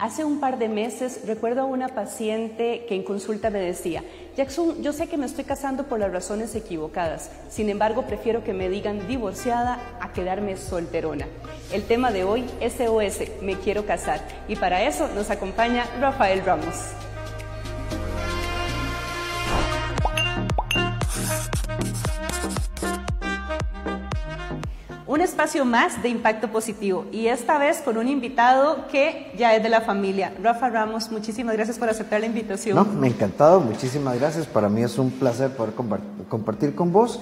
Hace un par de meses recuerdo a una paciente que en consulta me decía, Jackson, yo sé que me estoy casando por las razones equivocadas, sin embargo prefiero que me digan divorciada a quedarme solterona. El tema de hoy, SOS, me quiero casar, y para eso nos acompaña Rafael Ramos. Espacio más de impacto positivo y esta vez con un invitado que ya es de la familia. Rafa Ramos, muchísimas gracias por aceptar la invitación. No, me ha encantado, muchísimas gracias. Para mí es un placer poder compartir con vos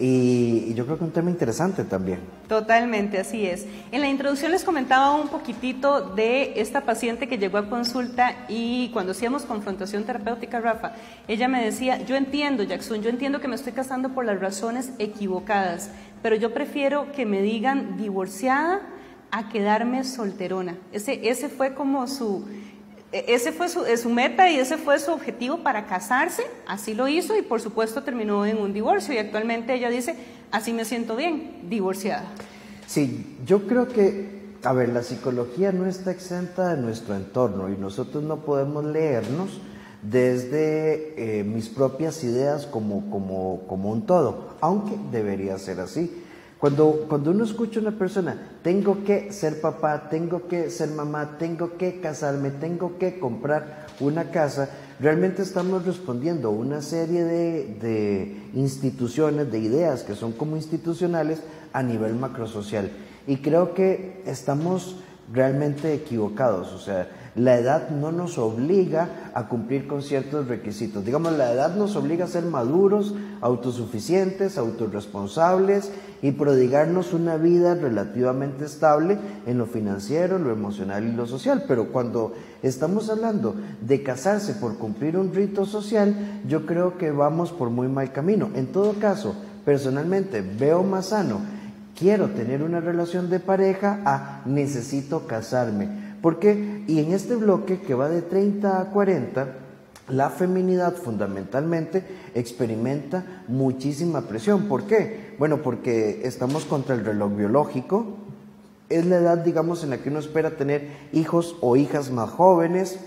y, yo creo que un tema interesante también. Totalmente, así es. En la introducción les comentaba un poquitito de esta paciente que llegó a consulta y cuando hacíamos confrontación terapéutica, Rafa, ella me decía, yo entiendo, Jackson, yo entiendo que me estoy casando por las razones equivocadas, pero yo prefiero que me digan divorciada a quedarme solterona. Ese, ese fue como su ese fue su, su, meta y ese fue su objetivo para casarse, así lo hizo y por supuesto terminó en un divorcio y actualmente ella dice, así me siento bien, divorciada. Sí, yo creo que, a ver, la psicología no está exenta de nuestro entorno y nosotros no podemos leernos desde eh, mis propias ideas como, como, como un todo, aunque debería ser así. Cuando, cuando uno escucha a una persona, tengo que ser papá, tengo que ser mamá, tengo que casarme, tengo que comprar una casa, realmente estamos respondiendo a una serie de, de instituciones, de ideas que son como institucionales a nivel macrosocial. Y creo que estamos realmente equivocados. O sea, la edad no nos obliga a cumplir con ciertos requisitos. Digamos, la edad nos obliga a ser maduros, autosuficientes, autorresponsables y prodigarnos una vida relativamente estable en lo financiero, lo emocional y lo social. Pero cuando estamos hablando de casarse por cumplir un rito social, yo creo que vamos por muy mal camino. En todo caso, personalmente veo más sano, quiero tener una relación de pareja a necesito casarme porque, y en este bloque que va de 30 a 40, la feminidad fundamentalmente experimenta muchísima presión. ¿Por qué? Bueno, porque estamos contra el reloj biológico. Es la edad, digamos, en la que uno espera tener hijos o hijas más jóvenes,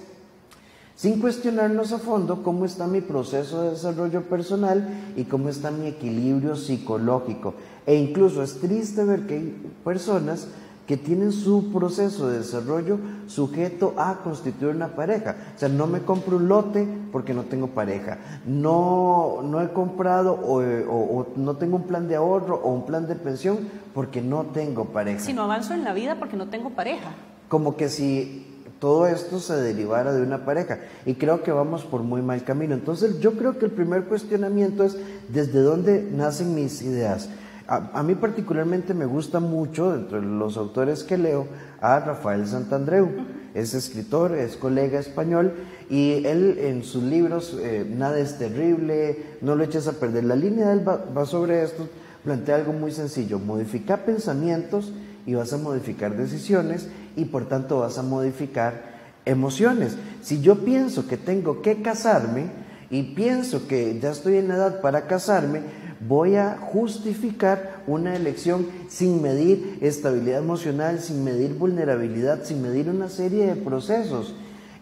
sin cuestionarnos a fondo cómo está mi proceso de desarrollo personal y cómo está mi equilibrio psicológico. E incluso es triste ver que hay personas que tienen su proceso de desarrollo sujeto a constituir una pareja. O sea, no me compro un lote porque no tengo pareja. No, no he comprado o, no tengo un plan de ahorro o un plan de pensión porque no tengo pareja. Si no avanzo en la vida porque no tengo pareja. Como que si todo esto se derivara de una pareja. Y creo que vamos por muy mal camino. Entonces yo creo que el primer cuestionamiento es desde dónde nacen mis ideas. A, mí particularmente me gusta mucho, entre los autores que leo, a Rafael Santandreu. Es escritor, es colega español y él en sus libros, eh, Nada es terrible, no lo eches a perder. La línea de él va, sobre esto, plantea algo muy sencillo, modificar pensamientos y vas a modificar decisiones y por tanto vas a modificar emociones. Si yo pienso que tengo que casarme y pienso que ya estoy en edad para casarme, voy a justificar una elección sin medir estabilidad emocional, sin medir vulnerabilidad, sin medir una serie de procesos.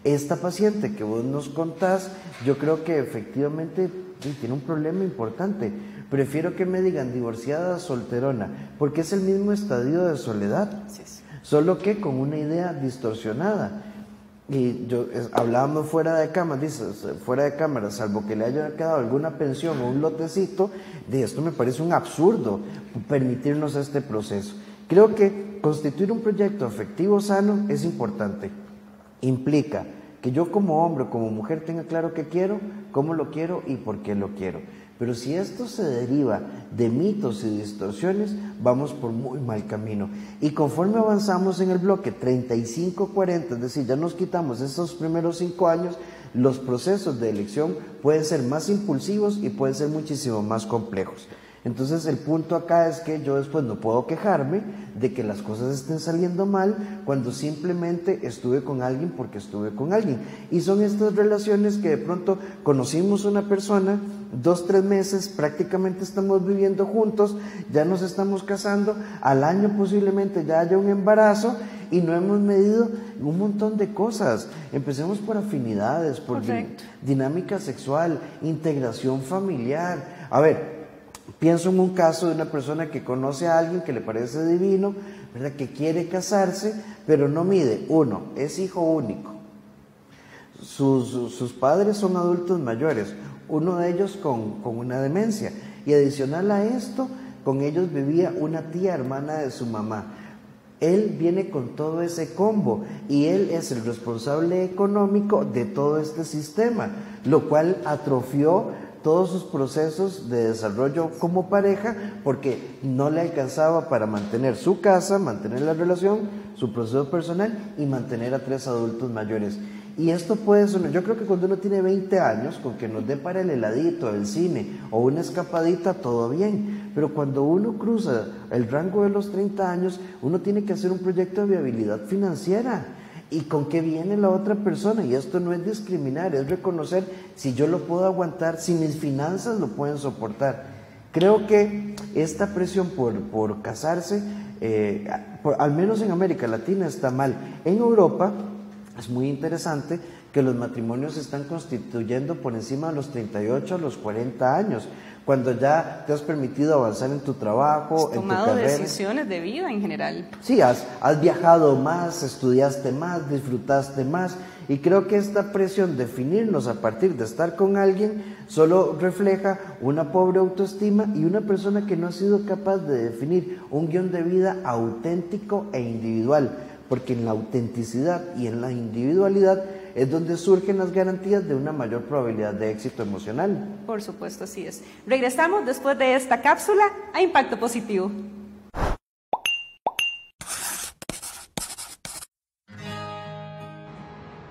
Esta paciente que vos nos contás, yo creo que efectivamente tiene un problema importante. Prefiero que me digan divorciada, solterona, porque es el mismo estadio de soledad, solo que con una idea distorsionada. Y yo hablábamos fuera de cámara, dice, fuera de cámara, salvo que le haya quedado alguna pensión o un lotecito, de esto me parece un absurdo permitirnos este proceso. Creo que constituir un proyecto afectivo sano es importante. Implica que yo como hombre, como mujer tenga claro qué quiero, cómo lo quiero y por qué lo quiero. Pero si esto se deriva de mitos y distorsiones, vamos por muy mal camino. Y conforme avanzamos en el bloque 35-40, es decir, ya nos quitamos esos primeros cinco años, los procesos de elección pueden ser más impulsivos y pueden ser muchísimo más complejos. Entonces el punto acá es que yo después no puedo quejarme de que las cosas estén saliendo mal cuando simplemente estuve con alguien porque estuve con alguien. Y son estas relaciones que de pronto conocimos una persona, dos, tres meses, prácticamente estamos viviendo juntos, ya nos estamos casando, al año posiblemente ya haya un embarazo y no hemos medido un montón de cosas. Empecemos por afinidades, por dinámica sexual, integración familiar. A ver, pienso en un caso de una persona que conoce a alguien que le parece divino, ¿verdad? que quiere casarse, pero no mide. Uno, es hijo único. Sus, sus padres son adultos mayores, uno de ellos con, con una demencia. Y adicional a esto, con ellos vivía una tía hermana de su mamá. Él viene con todo ese combo y él es el responsable económico de todo este sistema, lo cual atrofió todos sus procesos de desarrollo como pareja porque no le alcanzaba para mantener su casa, mantener la relación, su proceso personal y mantener a tres adultos mayores. Y esto puede sonar, yo creo que cuando uno tiene 20 años, con que nos dé para el heladito, el cine o una escapadita, todo bien. Pero cuando uno cruza el rango de los 30 años, uno tiene que hacer un proyecto de viabilidad financiera. ¿Y con qué viene la otra persona? Y esto no es discriminar, es reconocer si yo lo puedo aguantar, si mis finanzas lo pueden soportar. Creo que esta presión por, por casarse, eh, al menos en América Latina, está mal. En Europa, es muy interesante que los matrimonios se están constituyendo por encima de los 38 a los 40 años, cuando ya te has permitido avanzar en tu trabajo, en tu carrera. decisiones de vida en general. Sí, has, has viajado más, estudiaste más, disfrutaste más, y creo que esta presión de definirnos a partir de estar con alguien solo refleja una pobre autoestima y una persona que no ha sido capaz de definir un guion de vida auténtico e individual porque en la autenticidad y en la individualidad es donde surgen las garantías de una mayor probabilidad de éxito emocional. Por supuesto, así es. Regresamos después de esta cápsula a Impacto Positivo.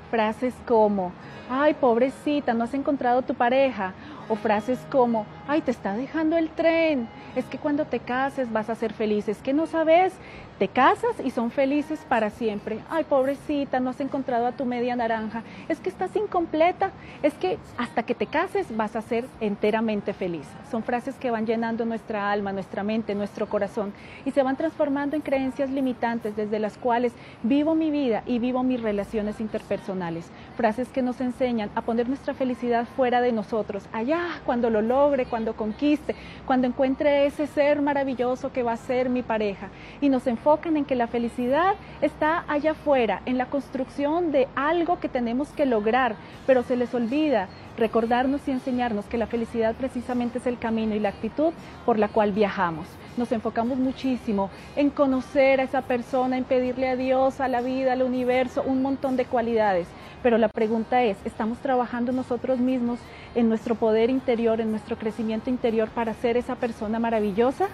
Frases como, ay, pobrecita, no has encontrado tu pareja. O frases como, ay, te está dejando el tren. Es que cuando te cases vas a ser feliz. Es que no sabes te casas y son felices para siempre. Ay, pobrecita, no has encontrado a tu media naranja. Es que estás incompleta. Es que hasta que te cases vas a ser enteramente feliz. Son frases que van llenando nuestra alma, nuestra mente, nuestro corazón y se van transformando en creencias limitantes desde las cuales vivo mi vida y vivo mis relaciones interpersonales. Frases que nos enseñan a poner nuestra felicidad fuera de nosotros, allá, cuando lo logre, cuando conquiste, cuando encuentre ese ser maravilloso que va a ser mi pareja. Y nos enfoca en que la felicidad está allá afuera, en la construcción de algo que tenemos que lograr, pero se les olvida recordarnos y enseñarnos que la felicidad precisamente es el camino y la actitud por la cual viajamos. Nos enfocamos muchísimo en conocer a esa persona, en pedirle a Dios, a la vida, al universo, un montón de cualidades. Pero la pregunta es, ¿estamos trabajando nosotros mismos en nuestro poder interior, en nuestro crecimiento interior para ser esa persona maravillosa?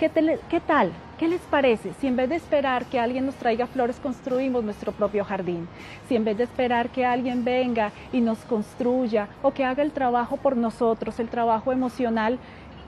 ¿Qué, tal? ¿Qué les parece si en vez de esperar que alguien nos traiga flores construimos nuestro propio jardín? Si en vez de esperar que alguien venga y nos construya o que haga el trabajo por nosotros, el trabajo emocional,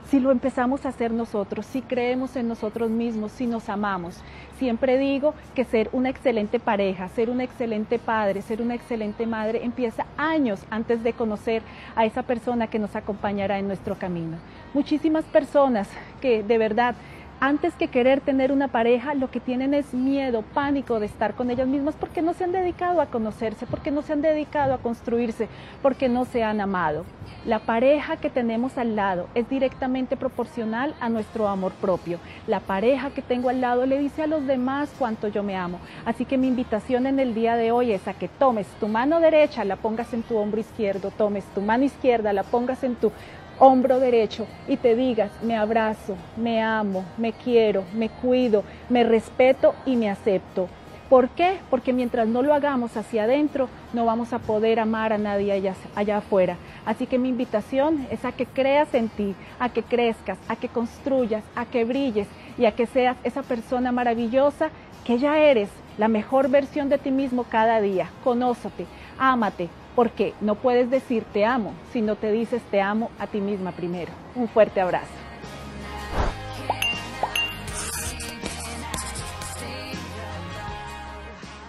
si lo empezamos a hacer nosotros, si creemos en nosotros mismos, si nos amamos. Siempre digo que ser una excelente pareja, ser un excelente padre, ser una excelente madre empieza años antes de conocer a esa persona que nos acompañará en nuestro camino. Muchísimas personas que de verdad antes que querer tener una pareja, lo que tienen es miedo, pánico de estar con ellas mismas porque no se han dedicado a conocerse, porque no se han dedicado a construirse, porque no se han amado. La pareja que tenemos al lado es directamente proporcional a nuestro amor propio. La pareja que tengo al lado le dice a los demás cuánto yo me amo. Así que mi invitación en el día de hoy es a que tomes tu mano derecha, la pongas en tu hombro izquierdo, tomes tu mano izquierda, la pongas en tu hombro derecho y te digas, me abrazo, me amo, me quiero, me cuido, me respeto y me acepto. ¿Por qué? Porque mientras no lo hagamos hacia adentro, no vamos a poder amar a nadie allá, allá, afuera. Así que mi invitación es a que creas en ti, a que crezcas, a que construyas, a que brilles y a que seas esa persona maravillosa que ya eres, la mejor versión de ti mismo cada día. Conózate, ámate, porque no puedes decir te amo si no te dices te amo a ti misma primero. Un fuerte abrazo.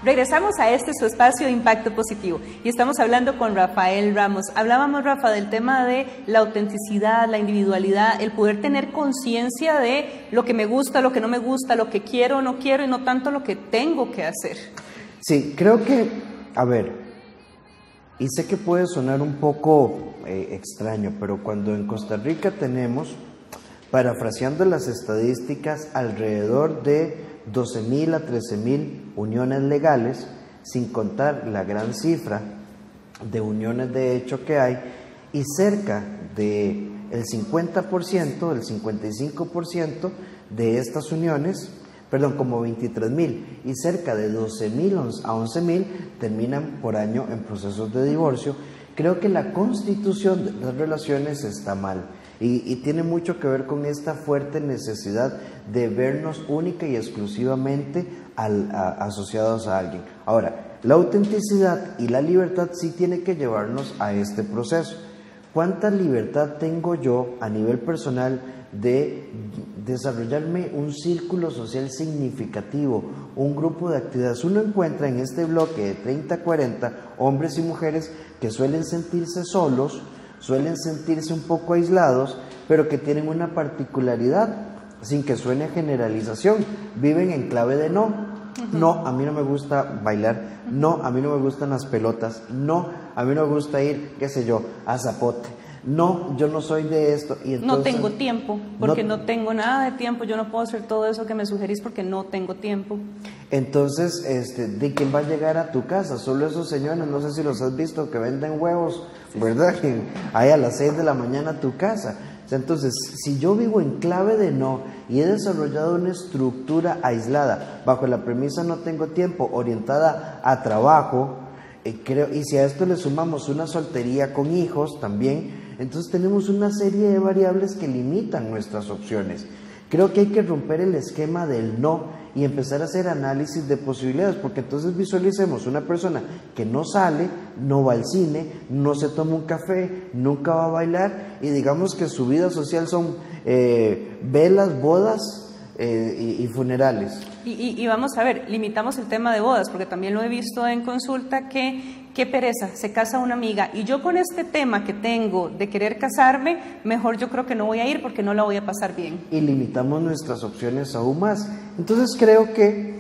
Regresamos a este su espacio de impacto positivo y estamos hablando con Rafael Ramos. Hablábamos, Rafa, del tema de la autenticidad, la individualidad, el poder tener conciencia de lo que me gusta, lo que no me gusta, lo que quiero o no quiero y no tanto lo que tengo que hacer. Sí, creo que, a ver, y sé que puede sonar un poco eh, extraño, pero cuando en Costa Rica tenemos, parafraseando las estadísticas, alrededor de 12.000 a 13.000 uniones legales, sin contar la gran cifra de uniones de hecho que hay, y cerca del el 50%, el 55% de estas uniones, perdón, como 23.000, y cerca de 12.000 a 11.000 terminan por año en procesos de divorcio. Creo que la constitución de las relaciones está mal. Y, tiene mucho que ver con esta fuerte necesidad de vernos única y exclusivamente asociados a alguien. Ahora, la autenticidad y la libertad sí tiene que llevarnos a este proceso. ¿Cuánta libertad tengo yo a nivel personal de desarrollarme un círculo social significativo, un grupo de actividades? Uno encuentra en este bloque de 30, 40 hombres y mujeres que suelen sentirse solos, suelen sentirse un poco aislados, pero que tienen una particularidad, sin que suene generalización, viven en clave de no. No, a mí no me gusta bailar, no, a mí no me gustan las pelotas, no, a mí no me gusta ir, qué sé yo, a zapote no, yo no soy de esto. Y no tengo tiempo, porque no, tengo nada de tiempo, yo no puedo hacer todo eso que me sugerís porque no tengo tiempo. Entonces, este, ¿de quién va a llegar a tu casa? Solo esos señores, no sé si los has visto, que venden huevos, ¿verdad? Que hay a las 6 de la mañana a tu casa. Entonces, si yo vivo en clave de no y he desarrollado una estructura aislada, bajo la premisa no tengo tiempo, orientada a trabajo, eh, creo, y si a esto le sumamos una soltería con hijos también, entonces tenemos una serie de variables que limitan nuestras opciones. Creo que hay que romper el esquema del no y empezar a hacer análisis de posibilidades, porque entonces visualicemos una persona que no sale, no va al cine, no se toma un café, nunca va a bailar y digamos que su vida social son eh, velas, bodas eh, y, funerales. y, vamos a ver, limitamos el tema de bodas, porque también lo he visto en consulta que qué pereza, se casa una amiga y yo con este tema que tengo de querer casarme, mejor yo creo que no voy a ir porque no la voy a pasar bien. Y limitamos nuestras opciones aún más. Entonces creo que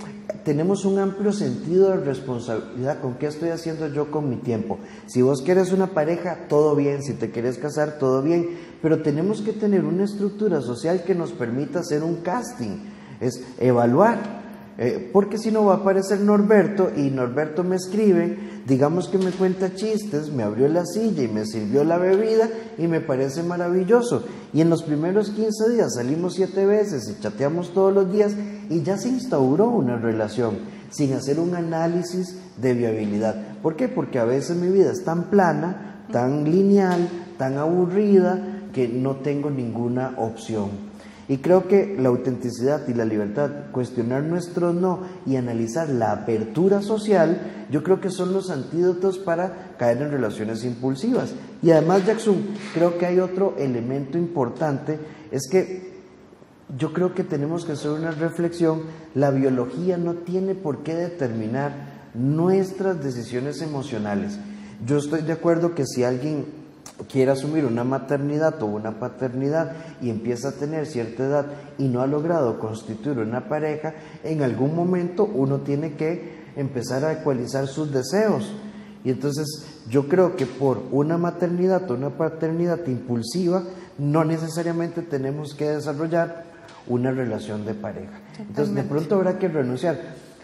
tenemos un amplio sentido de responsabilidad con qué estoy haciendo yo con mi tiempo. Si vos quieres una pareja, todo bien, si te quieres casar, todo bien, pero tenemos que tener una estructura social que nos permita hacer un casting, es evaluar eh, porque si no va a aparecer Norberto y Norberto me escribe, digamos que me cuenta chistes, me abrió la silla y me sirvió la bebida y me parece maravilloso. Y en los primeros 15 días salimos siete veces y chateamos todos los días y ya se instauró una relación sin hacer un análisis de viabilidad. ¿Por qué? Porque a veces mi vida es tan plana, tan lineal, tan aburrida que no tengo ninguna opción. Y creo que la autenticidad y la libertad, cuestionar nuestro no y analizar la apertura social, yo creo que son los antídotos para caer en relaciones impulsivas. Y además, Jackson, creo que hay otro elemento importante, es que yo creo que tenemos que hacer una reflexión, la biología no tiene por qué determinar nuestras decisiones emocionales. Yo estoy de acuerdo que si alguien quiere asumir una maternidad o una paternidad y empieza a tener cierta edad y no ha logrado constituir una pareja, en algún momento uno tiene que empezar a ecualizar sus deseos. Y entonces yo creo que por una maternidad o una paternidad impulsiva no necesariamente tenemos que desarrollar una relación de pareja. Entonces de pronto habrá que renunciar.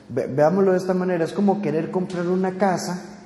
veámoslo de esta manera, es como querer comprar una casa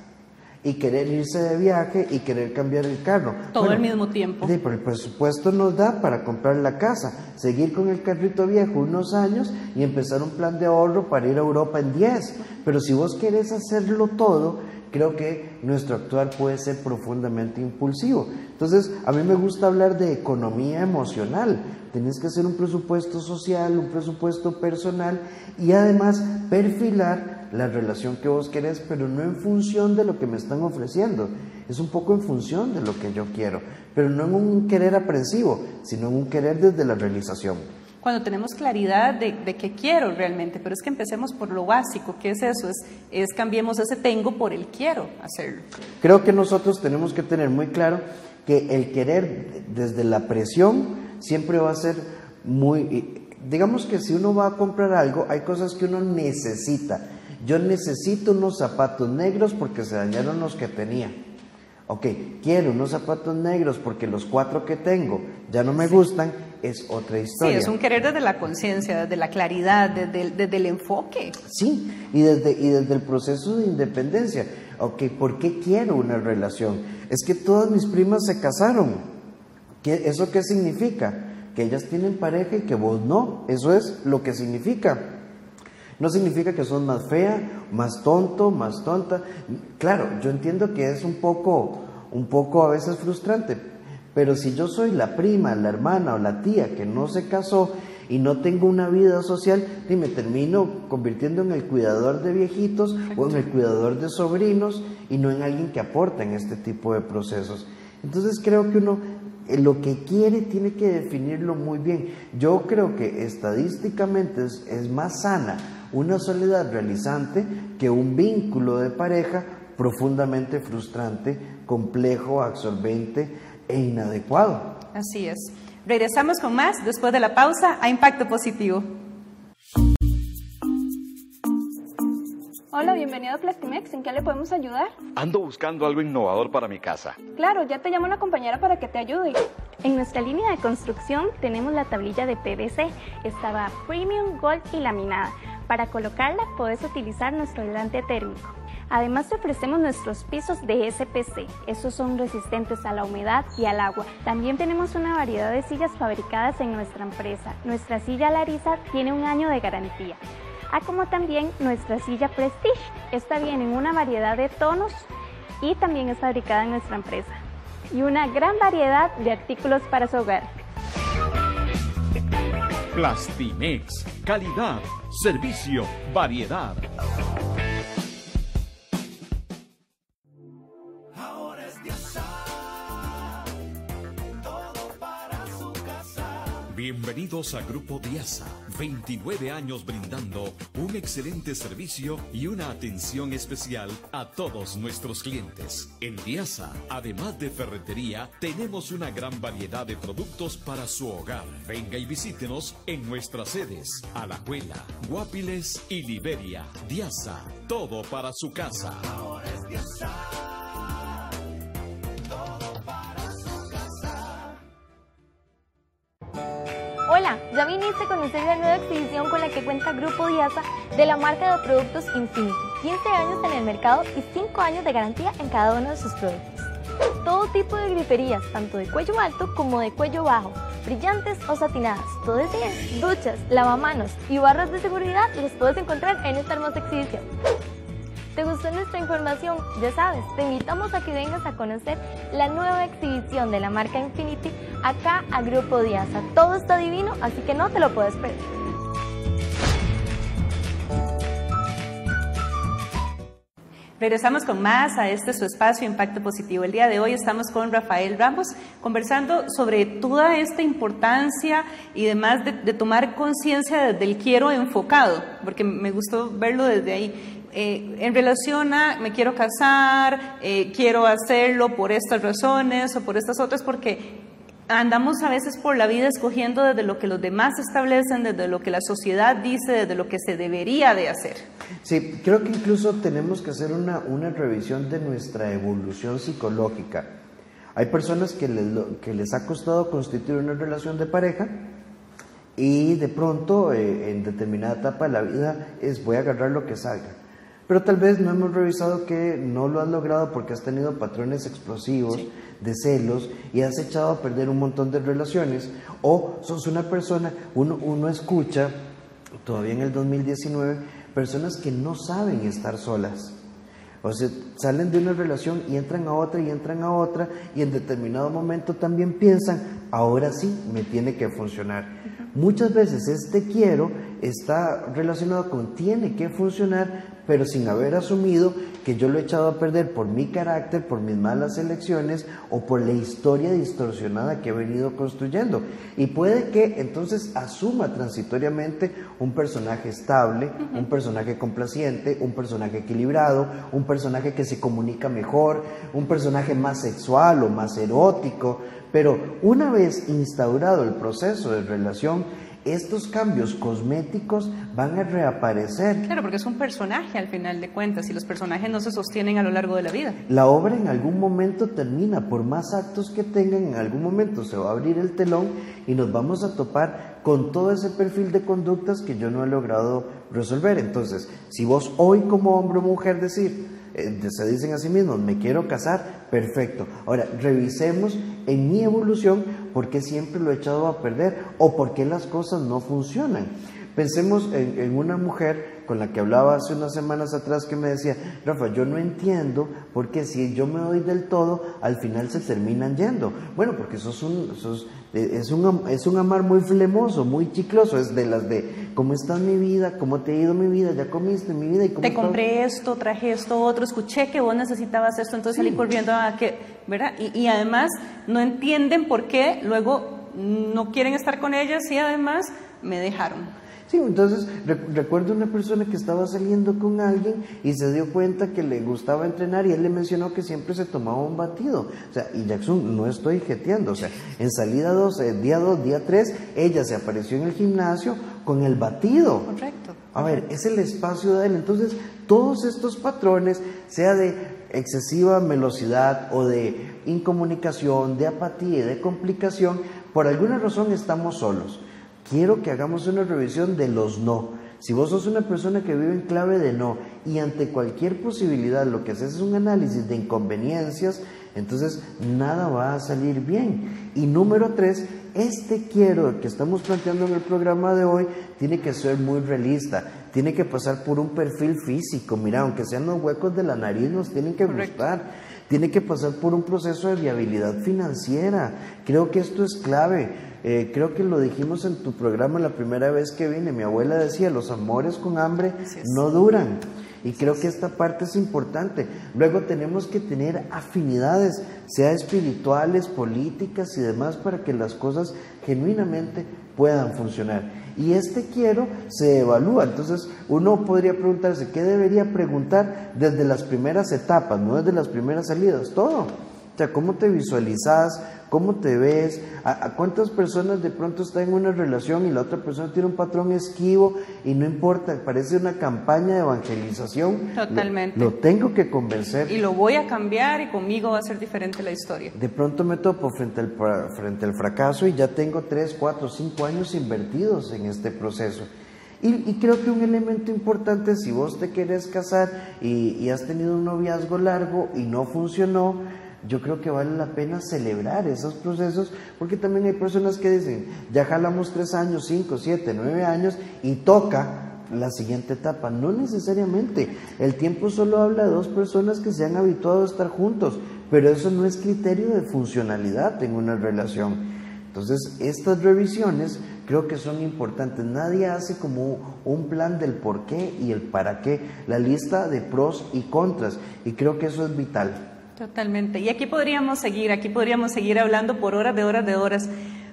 y querer irse de viaje y querer cambiar el carro. Todo al mismo tiempo. Sí, pero el presupuesto nos da para comprar la casa, seguir con el carrito viejo unos años y empezar un plan de ahorro para ir a Europa en 10. Pero si vos querés hacerlo todo, creo que nuestro actuar puede ser profundamente impulsivo. Entonces, a mí me gusta hablar de economía emocional. Tenés que hacer un presupuesto social, un presupuesto personal y además perfilar la relación que vos querés, pero no en función de lo que me están ofreciendo. Es un poco en función de lo que yo quiero, pero no en un querer aprensivo, sino en un querer desde la realización. cuando tenemos claridad de, de qué quiero realmente. Pero es que empecemos por lo básico, ¿qué es eso? Es, es cambiemos ese tengo por el quiero hacerlo. Creo que nosotros tenemos que tener muy claro que el querer desde la presión siempre va a ser muy... Digamos que si uno va a comprar algo, hay cosas que uno necesita. Yo necesito unos zapatos negros porque se dañaron los que tenía. Ok, quiero unos zapatos negros porque los cuatro que tengo ya no me gustan, es otra historia. Sí, es un querer desde la conciencia, desde la claridad, desde el, desde el, enfoque. Sí, y desde, y desde el proceso de independencia. Ok, ¿por qué quiero una relación? Es que todas mis primas se casaron. ¿Qué, ¿Eso qué significa? Que ellas tienen pareja y que vos no. Eso es lo que significa. No significa que son más fea, más tonto, más tonta. Claro, yo entiendo que es un poco, un poco a veces frustrante, pero si yo soy la prima, la hermana o la tía que no se casó y no tengo una vida social, y me termino convirtiendo en el cuidador de viejitos o en el cuidador de sobrinos y no en alguien que aporta en este tipo de procesos. Entonces creo que uno eh, lo que quiere tiene que definirlo muy bien. Yo creo que estadísticamente es, es más sana una soledad realizante que un vínculo de pareja profundamente frustrante, complejo, absorbente e inadecuado. Así es. Regresamos con más después de la pausa a Impacto Positivo. Hola, bienvenido a Plastimex. ¿En qué le podemos ayudar? Ando buscando algo innovador para mi casa. Claro, ya te llamo una compañera para que te ayude. En nuestra línea de construcción tenemos la tablilla de PVC. Estaba premium, gold y laminada. Para colocarla puedes utilizar nuestro aislante térmico. Además te ofrecemos nuestros pisos de SPC. Estos son resistentes a la humedad y al agua. También tenemos una variedad de sillas fabricadas en nuestra empresa. Nuestra silla Larisa tiene un año de garantía. Ah, como también nuestra silla Prestige. Esta viene en una variedad de tonos y también es fabricada en nuestra empresa. Y una gran variedad de artículos para su hogar. Plastimex, calidad, servicio, variedad. Bienvenidos a Grupo Diasa, 29 años brindando un excelente servicio y una atención especial a todos nuestros clientes. En Diasa, además de ferretería, tenemos una gran variedad de productos para su hogar. Venga y visítenos en nuestras sedes, Alajuela, Guapiles y Liberia. Diasa, todo para su casa. Ahora es Diasa. Hola, ya viniste a conocer la nueva exhibición con la que cuenta Grupo Diasa de la marca de productos Infinity. 15 años en el mercado y 5 años de garantía en cada uno de sus productos. Todo tipo de griferías, tanto de cuello alto como de cuello bajo, brillantes o satinadas, todo es bien. Duchas, lavamanos y barras de seguridad los puedes encontrar en esta hermosa exhibición. ¿Te gustó nuestra información? Ya sabes, te invitamos a que vengas a conocer la nueva exhibición de la marca Infinity acá a Grupo Diasa. Todo está divino, así que no te lo puedes perder. Regresamos con más a este su espacio Impacto Positivo. El día de hoy estamos con Rafael Ramos conversando sobre toda esta importancia y demás de, tomar conciencia desde el quiero enfocado, porque me gustó verlo desde ahí. Eh, en relación a me quiero casar, eh, quiero hacerlo por estas razones o por estas otras, porque andamos a veces por la vida escogiendo desde lo que los demás establecen, desde lo que la sociedad dice, desde lo que se debería de hacer. Sí, creo que incluso tenemos que hacer una, una revisión de nuestra evolución psicológica. Hay personas que les, que les ha costado constituir una relación de pareja y de pronto eh, en determinada etapa de la vida es voy a agarrar lo que salga. Pero tal vez no hemos revisado que no lo has logrado porque has tenido patrones explosivos de celos y has echado a perder un montón de relaciones. O sos una persona, uno, uno escucha, todavía en el 2019, personas que no saben estar solas. O sea, salen de una relación y entran a otra y entran a otra y en determinado momento también piensan, ahora sí me tiene que funcionar. Muchas veces este quiero está relacionado con tiene que funcionar, pero sin haber asumido que yo lo he echado a perder por mi carácter, por mis malas elecciones o por la historia distorsionada que he venido construyendo. Y puede que entonces asuma transitoriamente un personaje estable, un personaje complaciente, un personaje equilibrado, un personaje que se comunica mejor, un personaje más sexual o más erótico, pero una vez instaurado el proceso de relación, estos cambios cosméticos van a reaparecer. Claro, porque es un personaje al final de cuentas y los personajes no se sostienen a lo largo de la vida. La obra en algún momento termina, por más actos que tengan, en algún momento se va a abrir el telón y nos vamos a topar con todo ese perfil de conductas que yo no he logrado resolver. Entonces, si vos hoy como hombre o mujer decir, eh, se dicen a sí mismos, me quiero casar, perfecto. Ahora, revisemos en mi evolución por qué siempre lo he echado a perder o por qué las cosas no funcionan. Pensemos en, una mujer con la que hablaba hace unas semanas atrás que me decía, Rafa, yo no entiendo por qué si yo me doy del todo, al final se terminan yendo. Bueno, porque eso es un, es un, es un amar muy flemoso, muy chicloso, es de las de, ¿cómo está mi vida? ¿Cómo te ha ido mi vida? ¿Ya comiste mi vida? ¿Y te compré esto, traje esto, otro, escuché que vos necesitabas esto, entonces salí corriendo a que, ¿verdad? Y, y además no entienden por qué luego no quieren estar con ellas y además me dejaron. Sí, entonces recuerdo una persona que estaba saliendo con alguien y se dio cuenta que le gustaba entrenar y él le mencionó que siempre se tomaba un batido. O sea, y Jackson, no estoy jeteando, o sea, en salida 2, eh, día 2, día 3, ella se apareció en el gimnasio con el batido. Correcto. A ver, es el espacio de él. Entonces, todos estos patrones, sea de excesiva velocidad o de incomunicación, de apatía y de complicación, por alguna razón estamos solos quiero que hagamos una revisión de los no. Si vos sos una persona que vive en clave de no y ante cualquier posibilidad lo que haces es un análisis de inconveniencias, entonces nada va a salir bien. Y número tres, este quiero que estamos planteando en el programa de hoy tiene que ser muy realista, tiene que pasar por un perfil físico. Mira, aunque sean los huecos de la nariz, nos tienen que gustar. Tiene que pasar por un proceso de viabilidad financiera. Creo que esto es clave. Eh, creo que lo dijimos en tu programa la primera vez que vine. Mi abuela decía, los amores con hambre no duran. Y creo que esta parte es importante. Luego tenemos que tener afinidades, sea espirituales, políticas y demás, para que las cosas genuinamente puedan funcionar. Y este quiero se evalúa. Entonces uno podría preguntarse, ¿qué debería preguntar desde las primeras etapas, no desde las primeras salidas? Todo. O sea, ¿cómo te visualizas? ¿Cómo te ves? ¿A, cuántas personas de pronto están en una relación y la otra persona tiene un patrón esquivo y no importa, parece una campaña de evangelización? Totalmente. Lo, tengo que convencer. Y lo voy a cambiar y conmigo va a ser diferente la historia. De pronto me topo frente al, frente al fracaso y ya tengo 3, 4, 5 años invertidos en este proceso. Y, creo que un elemento importante, si vos te querés casar y, y has tenido un noviazgo largo y no funcionó, yo creo que vale la pena celebrar esos procesos, porque también hay personas que dicen, ya jalamos tres años, cinco, siete, nueve años y toca la siguiente etapa. No necesariamente. El tiempo solo habla de dos personas que se han habituado a estar juntos, pero eso no es criterio de funcionalidad en una relación. Entonces, estas revisiones creo que son importantes. Nadie hace como un plan del por qué y el para qué, la lista de pros y contras, y creo que eso es vital. Totalmente. Y aquí podríamos seguir, aquí podríamos seguir hablando por horas de horas de horas.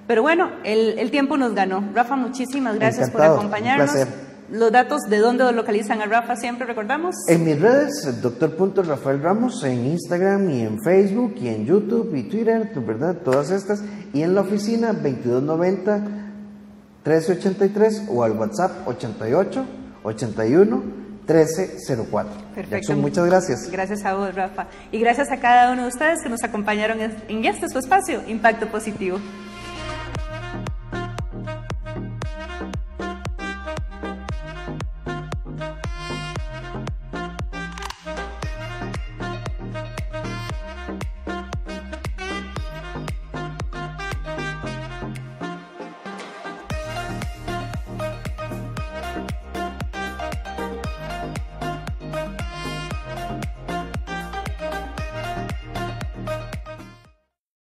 Pero bueno, el, tiempo nos ganó. Rafa, muchísimas gracias por acompañarnos. Los datos de dónde localizan a Rafa siempre recordamos. En mis redes, doctor Rafael Ramos, en Instagram y en Facebook y en YouTube y Twitter, ¿verdad? Todas estas. Y en la oficina 2290 1383 o al WhatsApp 88 81 1304. Perfecto. muchas gracias. Gracias a vos, Rafa. Y gracias a cada uno de ustedes que nos acompañaron en este su espacio, Impacto Positivo.